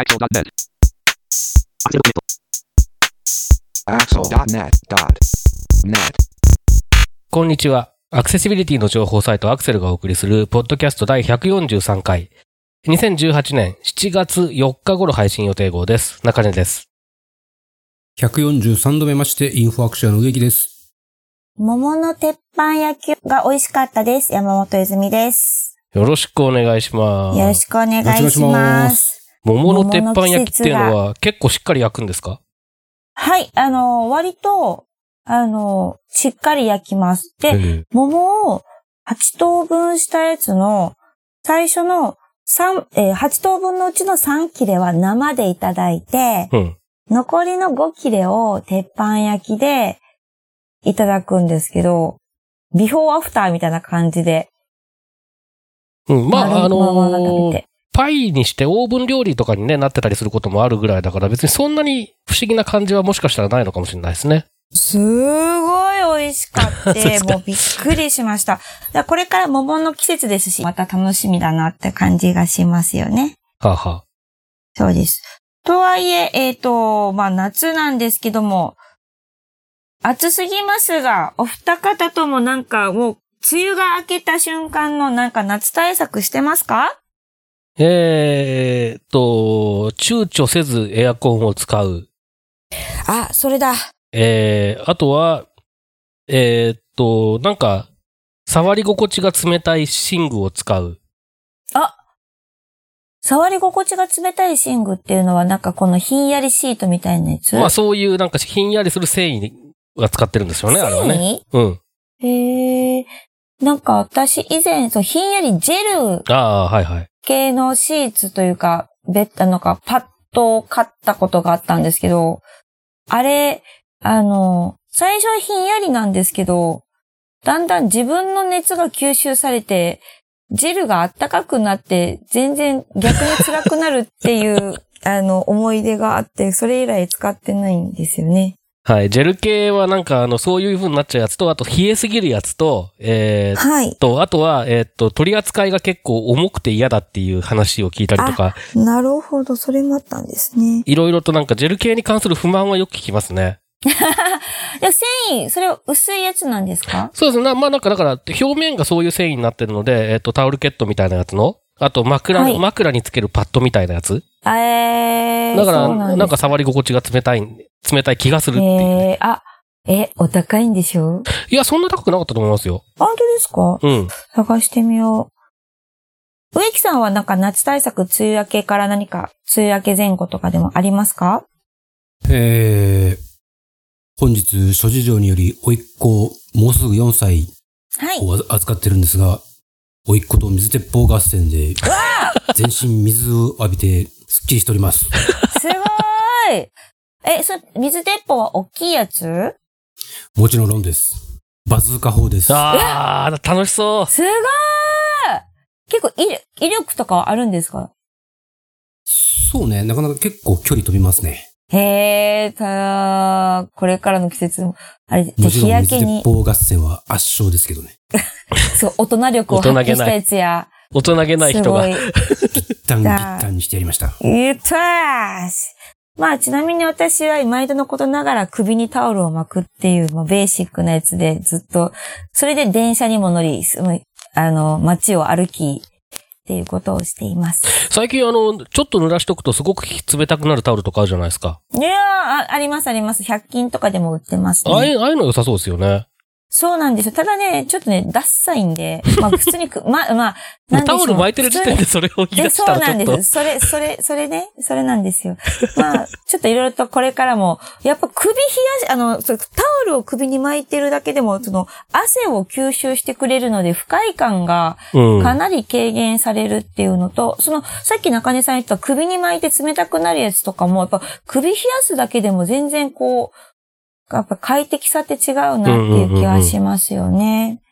Axel.net. Axel.net.net. こんにちは。アクセシビリティの情報サイトアクセルがお送りする、ポッドキャスト第143回。2018年7月4日頃配信予定号です。中根です。143度目まして、インフォアクションの植木です。桃の鉄板焼きが美味しかったです。山本泉です。よろしくお願いします。よろしくお願いし。ます桃の鉄板焼きっていうのは結構しっかり焼くんですか？はい、あの、割と、あの、しっかり焼きます。で、え桃を8等分したやつの、最初の3、えー8等分のうちの3切れは生でいただいて、うん。残りの5切れを鉄板焼きでいただくんですけど、ビフォーアフターみたいな感じで、うん。まあ、あのーパイにしてオーブン料理とかにね、なってたりすることもあるぐらいだから、別にそんなに不思議な感じはもしかしたらないのかもしれないですね。すごい美味しかっそう でて、すかもうびっくりしました。これから桃の季節ですし、また楽しみだなって感じがしますよね。はあ、はあ、そうです。とはいえ、えっ、と、まあ夏なんですけども、暑すぎますが、お二方ともなんかもう、梅雨が明けた瞬間のなんか夏対策してますか？えーっと、躊躇せずエアコンを使う。あ、それだ。えー、あとは、えーっと、なんか、触り心地が冷たい寝具を使う。触り心地が冷たい寝具っていうのはなんかこのひんやりシートみたいなやつ？まあそういうなんかひんやりする繊維が使ってるんですよね、あれはね。繊維うん。へえ。なんか私以前、そう、ひんやりジェルああ、はいはい。系のシーツというか、ベッドのか、パッドを買ったことがあったんですけど、あれ、あの、最初はひんやりなんですけど、だんだん自分の熱が吸収されて、ジェルが暖かくなって、全然逆に辛くなるっていう、あの、思い出があって、それ以来使ってないんですよね。はい。ジェル系はなんかあの、そういう風になっちゃうやつと、あと冷えすぎるやつと、えー、はい。と、あとは、えーっと、取り扱いが結構重くて嫌だっていう話を聞いたりとか、なるほど、それもあったんですね。いろいろとなんかジェル系に関する不満はよく聞きますね。で繊維、それは薄いやつなんですか？そうですね。なまあなんかだから、表面がそういう繊維になってるので、えーっと、タオルケットみたいなやつの、あと枕、はい枕につけるパッドみたいなやつ。えー、だから、なんか触り心地が冷たい、冷たい気がするっていう。えー、あ、え、お高いんでしょ？いや、そんな高くなかったと思いますよ。本当ですか？うん。探してみよう。植木さんはなんか夏対策、梅雨明けから何か、梅雨明け前後とかでもありますか？えー、本日、諸事情により、甥っ子、もうすぐ4歳はい。を預かってるんですが、甥っ子と水鉄砲合戦で、全身水を浴びて、すっきりしております。すごーい。え、そ、水鉄砲は大きいやつ？もちろんです。バズーカ砲です。ああ、楽しそう。すごーい結構威力、威力とかはあるんですか？そうね、なかなか結構距離飛びますね。へえ、たこれからの季節も、あれ、じゃあ日焼けに水鉄、砲合戦は圧勝ですけどね。そう、大人力を発揮したやつや、大人げない人が。すごい。一旦、一旦にしてやりました。言ったーし。まあ、ちなみに私は毎度のことながら首にタオルを巻くっていう、まあ、ベーシックなやつでずっと、それで電車にも乗り、すあの、街を歩き、っていうことをしています。最近あの、ちょっと濡らしとくとすごく冷たくなるタオルとかあるじゃないですか。いやーあ、ありますあります。100均とかでも売ってますね。ああいうの良さそうですよね。そうなんですよ。ただね、ちょっとね、ダッサいんで、まあ普通にく、ま、まあ、なんでしょうタオル巻いてる時点でそれを言いで、出しそうなんたらちょっと。です。それ、それ、それね、それなんですよ。まあ、ちょっといろいろとこれからも、やっぱ首冷やし、あの、そうタオルを首に巻いてるだけでも、その、汗を吸収してくれるので、不快感がうん。かなり軽減されるっていうのと、その、さっき中根さん言った首に巻いて冷たくなるやつとかも、やっぱ首冷やすだけでも全然こう、やっぱ快適さって違うなっていう気はしますよね。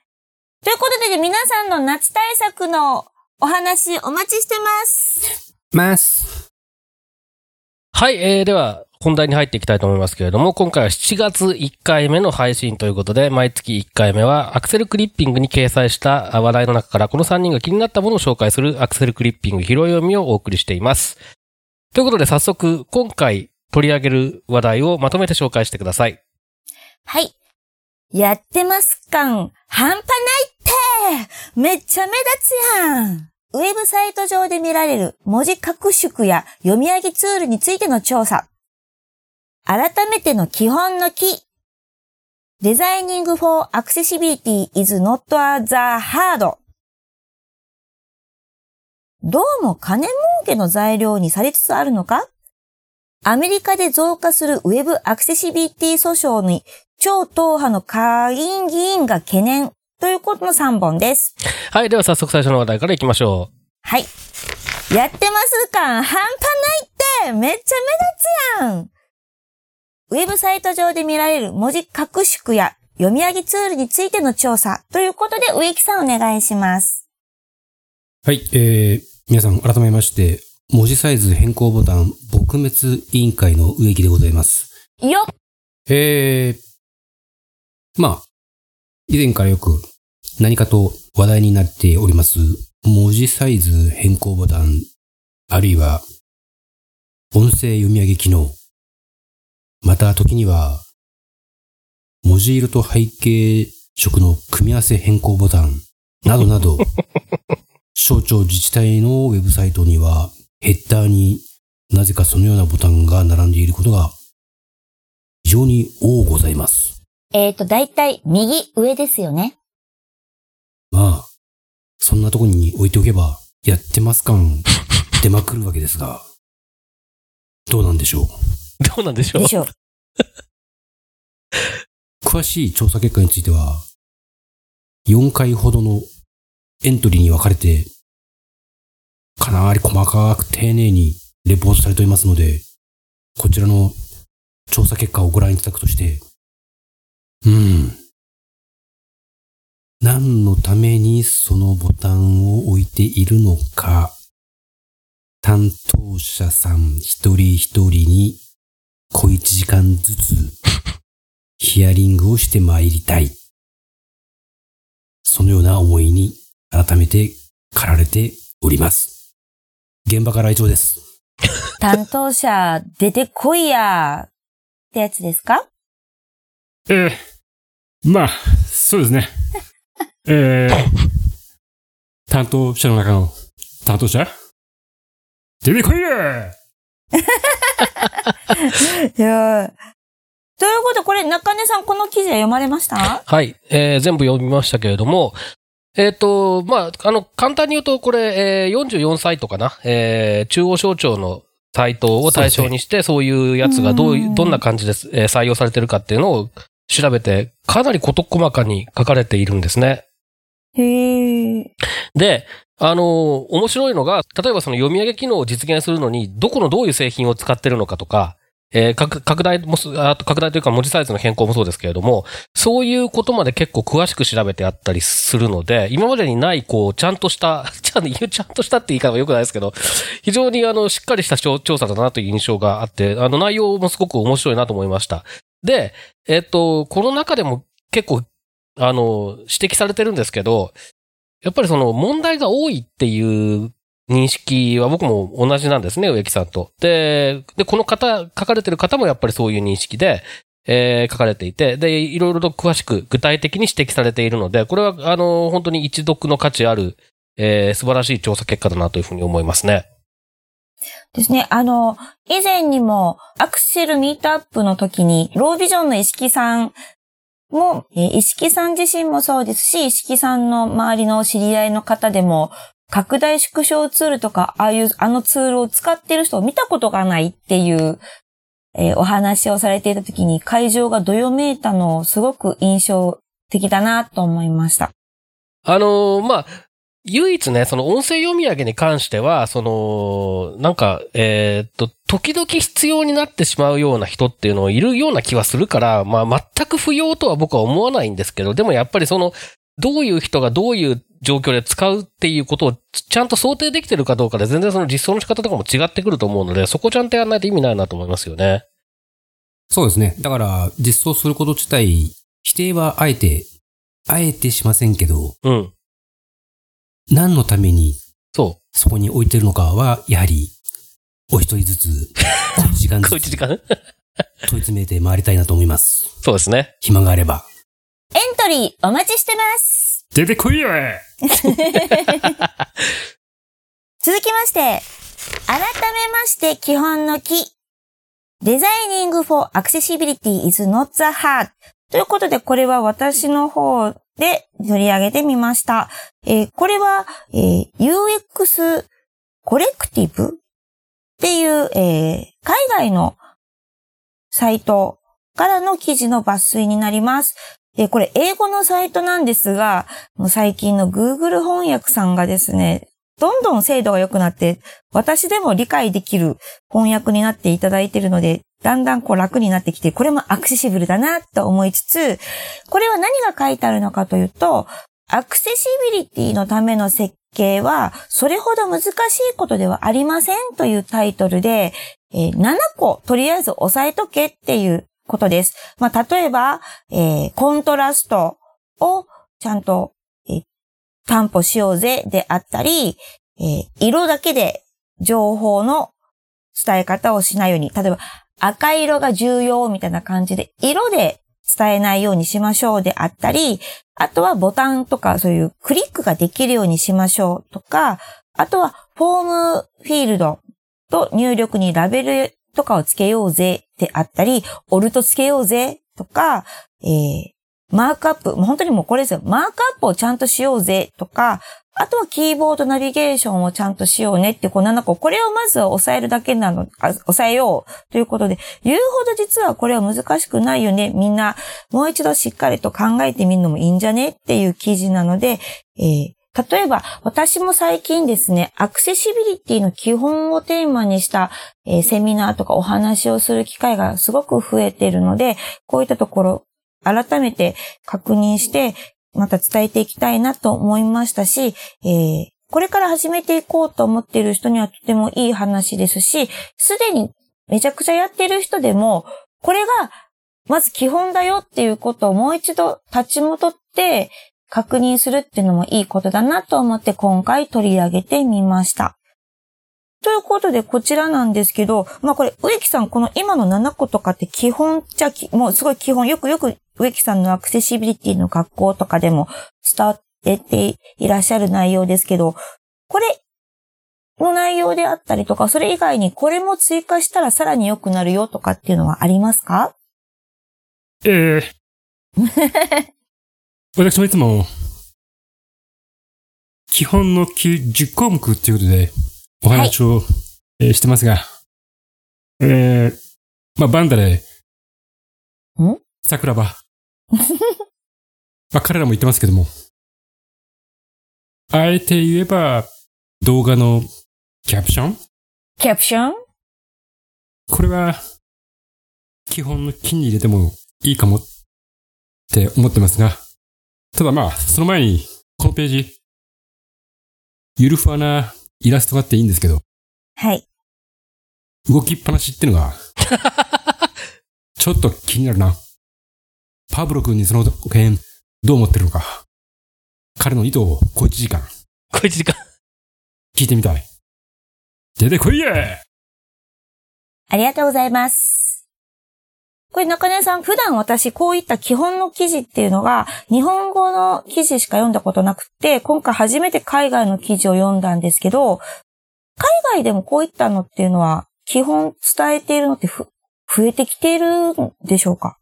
ということで、皆さんの夏対策のお話お待ちしてます。ます。はい、えー、では、本題に入っていきたいと思いますけれども、今回は7月1回目の配信ということで、毎月1回目はアクセルクリッピングに掲載した話題の中からこの3人が気になったものを紹介するアクセルクリッピング拾い読みをお送りしています。ということで早速、今回取り上げる話題をまとめて紹介してください。はい。やってます感、半端ないってめっちゃ目立つやんウェブサイト上で見られる文字拡縮や読み上げツールについての調査。改めての基本の木。Designing for Accessibility is not the hard. どうも金儲けの材料にされつつあるのか？アメリカで増加するウェブアクセシビリティ訴訟に超党派の下院議員が懸念ということの3本です。はい。では早速最初の話題からいきましょはい。やってます感半端ないってめっちゃ目立つやんウェブサイト上で見られる文字拡縮や読み上げツールについての調査ということで植木さんお願いします。はい、えー、皆さん改めまして、文字サイズ変更ボタン撲滅委員会の植木でございます。よっえー、まあ、以前からよく何かと話題になっております文字サイズ変更ボタン、あるいは音声読み上げ機能、また時には文字色と背景色の組み合わせ変更ボタン、などなど、省庁自治体のウェブサイトにはヘッダーになぜかそのようなボタンが並んでいることが非常に多ございます。えっ、と、だいたい右上ですよね。まあ、そんなとこに置いておけば、やってます感 出まくるわけですが、どうなんでしょう？う。どうなんでしょう？でしょう。詳しい調査結果については、4回ほどのエントリーに分かれて、かなり細かく丁寧にレポートされておりますので、こちらの調査結果をご覧いただくとして、うん。何のためにそのボタンを置いているのか、担当者さん一人一人に小一時間ずつヒアリングをして参りたい。そのような思いに改めて駆られております。現場から以上です。担当者出てこいやってやつですか？えー、まあ、そうですね。えー、担当者の中の担当者？出てこいやいやーということで、これ、中根さん、この記事は読まれました？はい。えー全部読みましたけれども、えっ、と、まあ、あの、簡単に言うと、これ、えー44サイトかな？えー中央省庁のサイトを対象にして、そういうやつがどういうう、んどんな感じです、えー採用されてるかっていうのを調べて、かなり事細かに書かれているんですね。へえ。で、あのー面白いのが、例えばその読み上げ機能を実現するのに、どこのどういう製品を使ってるのかとか、えー拡拡大もす、あと拡大というか文字サイズの変更もそうですけれども、そういうことまで結構詳しく調べてあったりするので、今までにない、こう、ちゃんとした、ちゃんちゃんとしたって言い方は良くないですけど、非常にあの、しっかりした調調査だなという印象があって、あの、内容もすごく面白いなと思いました。で、えっと、この中でも結構、あの、指摘されてるんですけど、やっぱりその問題が多いっていう認識は僕も同じなんですね、植木さんと。で、で、この方、書かれてる方もやっぱりそういう認識で、えー書かれていて、で、いろいろと詳しく具体的に指摘されているので、これは、あの、本当に一読の価値ある、えー素晴らしい調査結果だなというふうに思いますね。ですね。あの、以前にも、アクセルミートアップの時に、ロービジョンの石木さんも、えー石木さん自身もそうですし、石木さんの周りの知り合いの方でも、拡大縮小ツールとか、ああいう、あのツールを使ってる人を見たことがないっていう、えーお話をされていた時に、会場がどよめいたのをすごく印象的だなと思いました。あのーまあ、唯一ね、その音声読み上げに関しては、その、なんか、えーっと、時々必要になってしまうような人っていうのをいるような気はするから、まあ、全く不要とは僕は思わないんですけど、でもやっぱりその、どういう人がどういう状況で使うっていうことをちゃんと想定できてるかどうかで全然その実装の仕方とかも違ってくると思うので、そこちゃんとやらないと意味ないなと思いますよね。そうですね。だから、実装すること自体、否定はあえて、あえてしませんけど、うん。何のためにそそこに置いてるのかは、やはり、お一人ずつ、小一時間小ずつ一時間？問い詰めて回りたいなと思います。そうですね。暇があれば。エントリーお待ちしてます。出てこいよ 続きまして、改めまして基本の木。デザイニング for accessibility is not the hard. ということで、これは私の方で取り上げてみました。えーこれは、えー UX コレクティブ？っていう、えー海外のサイトからの記事の抜粋になります。えこれ英語のサイトなんですが、最近の Google 翻訳さんがですね、どんどん精度が良くなって、私でも理解できる翻訳になっていただいているので、だんだんこう楽になってきて、これもアクセシブルだなと思いつつ、これは何が書いてあるのかというと、アクセシビリティのための設計は、それほど難しいことではありませんというタイトルで、えー7個とりあえず押さえとけっていうことです。まあ、例えば、えーコントラストをちゃんと、えー担保しようぜであったり、えー色だけで情報の伝え方をしないように、例えば赤色が重要みたいな感じで、色で伝えないようにしましょうであったり、あとはボタンとかそういうクリックができるようにしましょうとか、あとはフォームフィールドと入力にラベルとかをつけようぜであったり、オルトつけようぜとか、えーマークアップ、もう本当にもうこれですよ。マークアップをちゃんとしようぜとか、あとはキーボードナビゲーションをちゃんとしようねって、こう7個、これをまずは押さえるだけなの、あ押さえようということで、言うほど実はこれは難しくないよね。みんな、もう一度しっかりと考えてみるのもいいんじゃねっていう記事なので、えー例えば、私も最近ですね、アクセシビリティの基本をテーマにした、えーセミナーとかお話をする機会がすごく増えているので、こういったところ、改めて確認して、また伝えていきたいなと思いましたし、えーこれから始めていこうと思っている人にはとてもいい話ですし、すでにめちゃくちゃやってる人でも、これがまず基本だよっていうことをもう一度立ち戻って確認するっていうのもいいことだなと思って今回取り上げてみました。ということで、こちらなんですけど、まあこれ、植木さん、この今の7個とかって基本じゃ、もうすごい基本、よくよく植木さんのアクセシビリティの学校とかでも伝わってていらっしゃる内容ですけど、これの内容であったりとか、それ以外にこれも追加したらさらに良くなるよとかっていうのはありますか？ええ。私もいつも、基本の10項目っていうことでお話を、えーしてますが、えー、まあ、バンダレ、ん？桜庭。まあ、彼らも言ってますけども、あえて言えば、動画のキャプション？キャプション？これは、基本の金に入れてもいいかもって思ってますが、ただまあ、その前に、このページ、ゆるふわなイラストがあっていいんですけど、はい。動きっぱなしってのが、ちょっと気になるな。パブロ君にその件、どう思ってるのか。彼の意図を小一時間、小一時間。聞いてみたい。出てこいやありがとうございます。これ中根さん、普段私こういった基本の記事っていうのが、日本語の記事しか読んだことなくて、今回初めて海外の記事を読んだんですけど、海外でもこういったのっていうのは、基本伝えているのってふ増えてきているんでしょうか？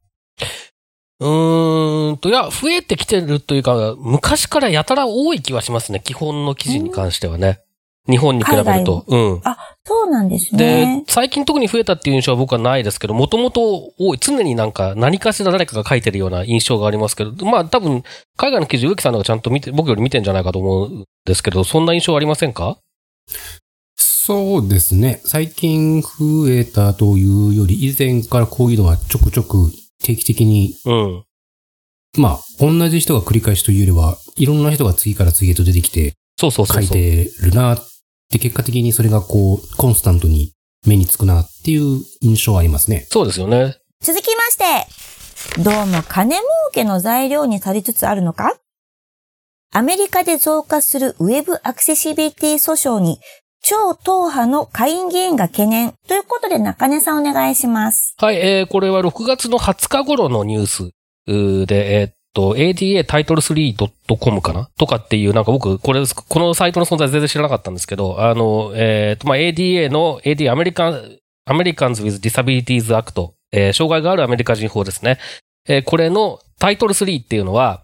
うーんと、いや、増えてきてるというか、昔からやたら多い気はしますね。基本の記事に関してはね。日本に比べると。うん。そうなんですでね。、最近特に増えたっていう印象は僕はないですけど、もともと多い、常になんか何かしら誰かが書いてるような印象がありますけど、まあ多分、海外の記事、植木さんの方がちゃんと見て、僕より見てんじゃないかと思うんですけど、そんな印象ありませんか？そうですね。最近増えたというより、以前からこういうのはちょくちょく定期的に、うん。まあ、同じ人が繰り返しというよりは、いろんな人が次から次へと出てきてそうそうそうそう。書いてるなって、結果的にそれがこう、コンスタントに目につくなっていう印象はありますね。そうですよね。続きまして、どうも金儲けの材料にされつつあるのか？アメリカで増加するウェブアクセシビリティ訴訟に超党派の下院議員が懸念。ということで中根さんお願いします。はい、えー、これは6月の20日頃のニュースで、えーっと、ADA タイトル 3.com かな？とかっていう、なんか僕、これ、このサイトの存在全然知らなかったんですけど、あの、えーっと、まあ、ADA の、ADA アメリカン、アメリカンズ with Disabilities Act、えー障害があるアメリカ人法ですね。えーこれのタイトル3っていうのは、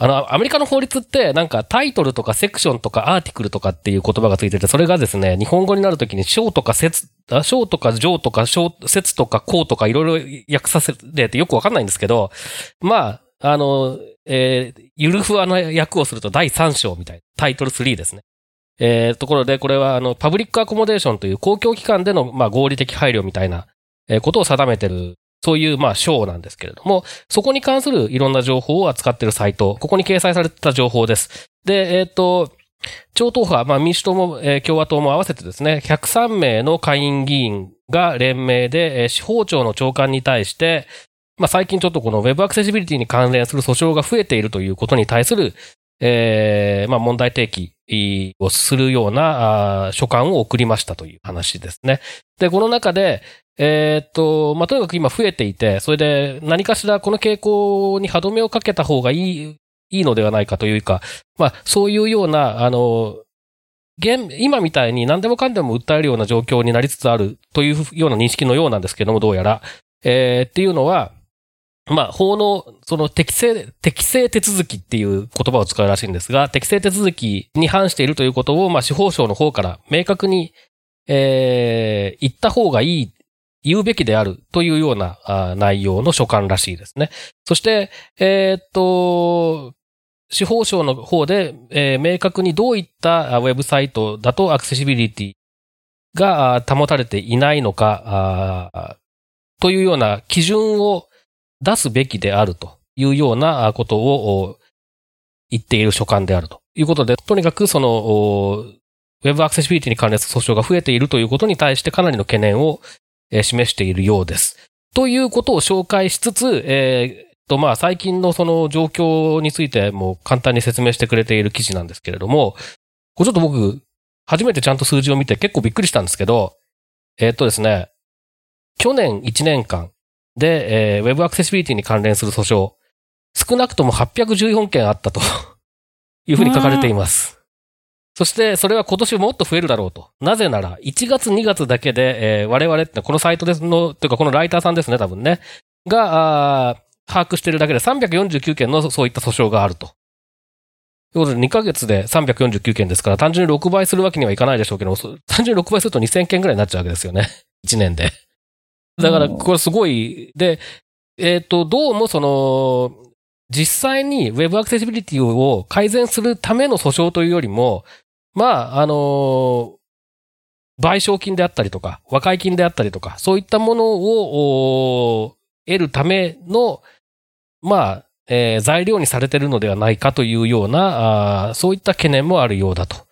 あの、アメリカの法律って、なんかタイトルとかセクションとかアーティクルとかっていう言葉がついてて、それがですね、日本語になるときに章とか節、章とか上とか章、節とか項とかいろいろ訳させててよくわかんないんですけど、まあ、あの、えーゆるふわの訳をすると第3章みたいな、タイトル3ですね。えーところで、これは、あの、パブリックアコモデーションという公共機関での、まあ、合理的配慮みたいな、えーことを定めてる、そういう、まあ、章なんですけれども、そこに関するいろんな情報を扱っているサイト、ここに掲載されてた情報です。で、えっ、と、超党派、まあ民主党も、えー共和党も合わせてですね、103名の下院議員が連名で、えー司法庁の長官に対して、まあ最近ちょっとこの Web アクセシビリティに関連する訴訟が増えているということに対する、えーまあ問題提起をするような書簡を送りましたという話ですね。で、この中で、えーっと、まあ、とにかく今増えていて、それで何かしらこの傾向に歯止めをかけた方がいい、いいのではないかというか、まあ、そういうような、あの、現、今みたいに何でもかんでも訴えるような状況になりつつあるというような認識のようなんですけども、どうやら。えーっていうのは、まあ、法の、その適正、適正手続きっていう言葉を使うらしいんですが、適正手続きに反しているということを、まあ、司法省の方から明確に、えー言った方がいい、言うべきであるというような内容の書簡らしいですね。そして、えーっと、司法省の方で、えー明確にどういったウェブサイトだとアクセシビリティが保たれていないのか、というような基準を出すべきであるというようなことを言っている書簡であるということで、とにかくその、ウェブアクセシビリティに関連する訴訟が増えているということに対してかなりの懸念をえ示しているようです。ということを紹介しつつ、えーと、まあ、最近のその状況についても簡単に説明してくれている記事なんですけれども、これちょっと僕、初めてちゃんと数字を見て結構びっくりしたんですけど、えーっとですね、去年1年間で、えーウェブアクセシビリティに関連する訴訟、少なくとも814件あったというふうに書かれています。そして、それは今年もっと増えるだろうと。なぜなら、1月2月だけで、えー我々って、このサイトですの、というかこのライターさんですね、多分ね。が、あー把握しているだけで349件のそういった訴訟があると。ということで、2ヶ月で349件ですから、単純に6倍するわけにはいかないでしょうけど、そ単純に6倍すると2000件ぐらいになっちゃうわけですよね。1年で。だから、これすごい、で、えっ、と、どうもその、実際に Web アクセシビリティを改善するための訴訟というよりも、まあ、あの賠償金であったりとか、和解金であったりとか、そういったものを得るための、まあ、えー材料にされてるのではないかというような、あそういった懸念もあるようだと。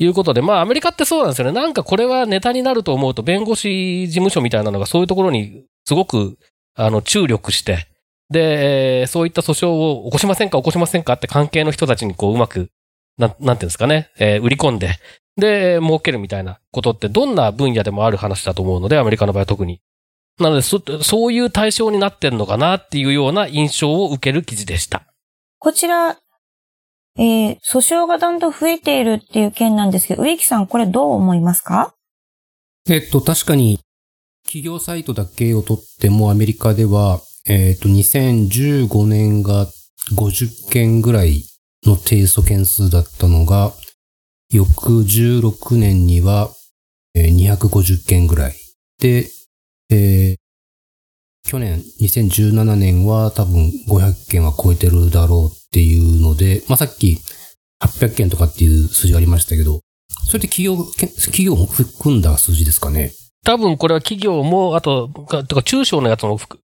いうことで、まあ、アメリカってそうなんですよね。なんかこれはネタになると思うと、弁護士事務所みたいなのがそういうところにすごく、あの、注力して、で、そういった訴訟を起こしませんか起こしませんかって関係の人たちにこう、うまく、なん、なんていうんですかね、えー売り込んで、で、儲けるみたいなことってどんな分野でもある話だと思うので、アメリカの場合は特に。なので、そ、そういう対象になってんのかなっていうような印象を受ける記事でした。こちら、えー、訴訟がだんだん増えているっていう件なんですけど、植木さんこれどう思いますか？えっと、確かに、企業サイトだけをとってもアメリカでは、えっと、2015年が50件ぐらいの提訴件数だったのが、翌16年には250件ぐらい。で、えー去年2017年は多分500件は超えてるだろうっていうので、まあ、さっき800件とかっていう数字がありましたけど、それって企業、企業も含んだ数字ですかね？多分これは企業も、あと、とか中小のやつも含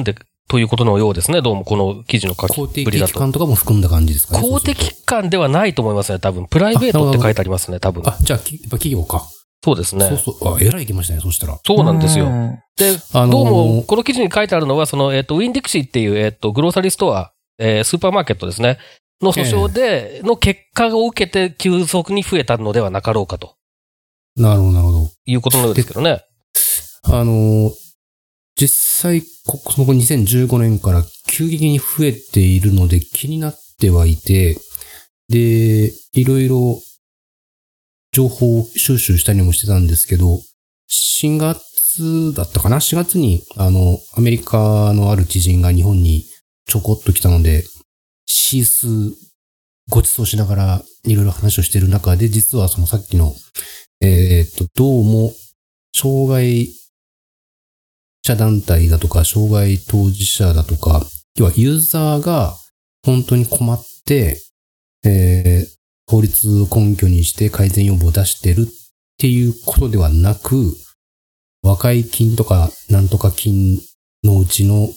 んでということのようですね。どうもこの記事の書き公的ぶりだと。機関とかも含んだ感じですかね公的機関ではないと思いますね。多分。プライベートって書いてありますね。多分。あ、じゃあ、きやっぱ企業か。そうですね。そうそう。あ、えらい行きましたね、そうしたら。そうなんですよ。うんで、あのーどうも、この記事に書いてあるのは、その、えっ、と、ウィンディクシーっていう、えっ、と、グローサリーストア、えースーパーマーケットですね。の訴訟で、の結果を受けて急速に増えたのではなかろうかとなるほど、なるほど。いうことのようですけどね。あの、実際、こその2015年から急激に増えているので気になってはいて、で、いろいろ情報収集したりもしてたんですけど、4月だったかな ?4 月に、あの、アメリカのある知人が日本にちょこっと来たので、シースご馳走しながらいろいろ話をしている中で、実はそのさっきの、えっと、どうも、障害者団体だとか、障害当事者だとか、要はユーザーが本当に困って、えー法律を根拠にして改善要望を出してるっていうことではなく、和解金とかなんとか金のうちの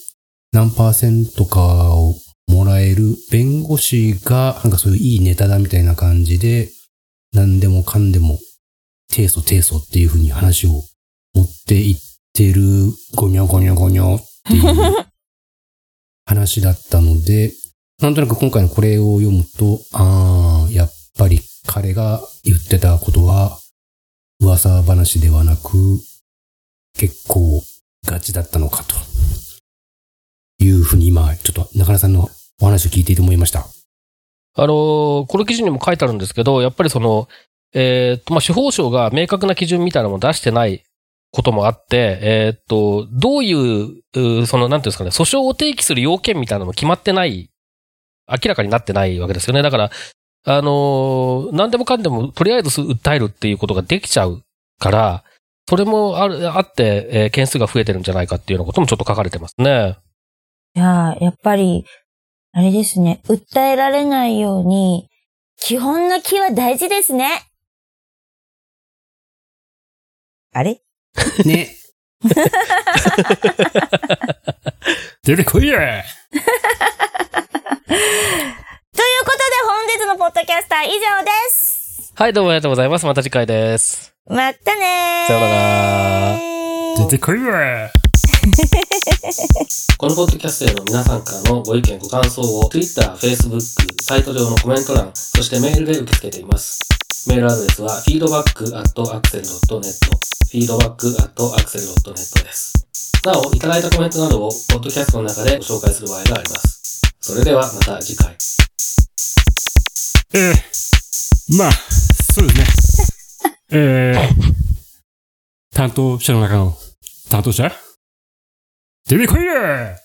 何パーセントかをもらえる弁護士が、なんかそういういいネタだみたいな感じで、何でもかんでも、提訴提訴っていうふうに話を持っていってる、ゴニョゴニョゴニョっていう話だったので、なんとなく今回のこれを読むと、ああ、やっぱり彼が言ってたことは、噂話ではなく、結構ガチだったのかと。いうふうに今、ちょっと中根さんのお話を聞いていて思いました。あのこの記事にも書いてあるんですけど、やっぱりその、えーっと、まあ、司法省が明確な基準みたいなのも出してないこともあって、えーっと、どういう、その、なんていうんですかね、訴訟を提起する要件みたいなのも決まってない、明らかになってないわけですよね。だから、あのー何でもかんでも、とりあえず訴えるっていうことができちゃうから、それもある、あって、えー件数が増えてるんじゃないかっていうようなこともちょっと書かれてますね。いややっぱり、あれですね。訴えられないように、基本の気は大事ですね。あれ？ね。出てこいや ということで本日のポッドキャスター以上です。はい、どうもありがとうございます。また次回です。またねー。さようなら出てこいや このポッドキャストへの皆さんからのご意見、ご感想を Twitter、Facebook、サイト上のコメント欄、そしてメールで受け付けています。メールアドレスは feedback.axel.net feedback.axel.net です。なお、いただいたコメントなどをポッドキャストの中でご紹介する場合があります。それではまた次回。えー、まあ、そうですね。えー、担当者の中の担当者？出てこいや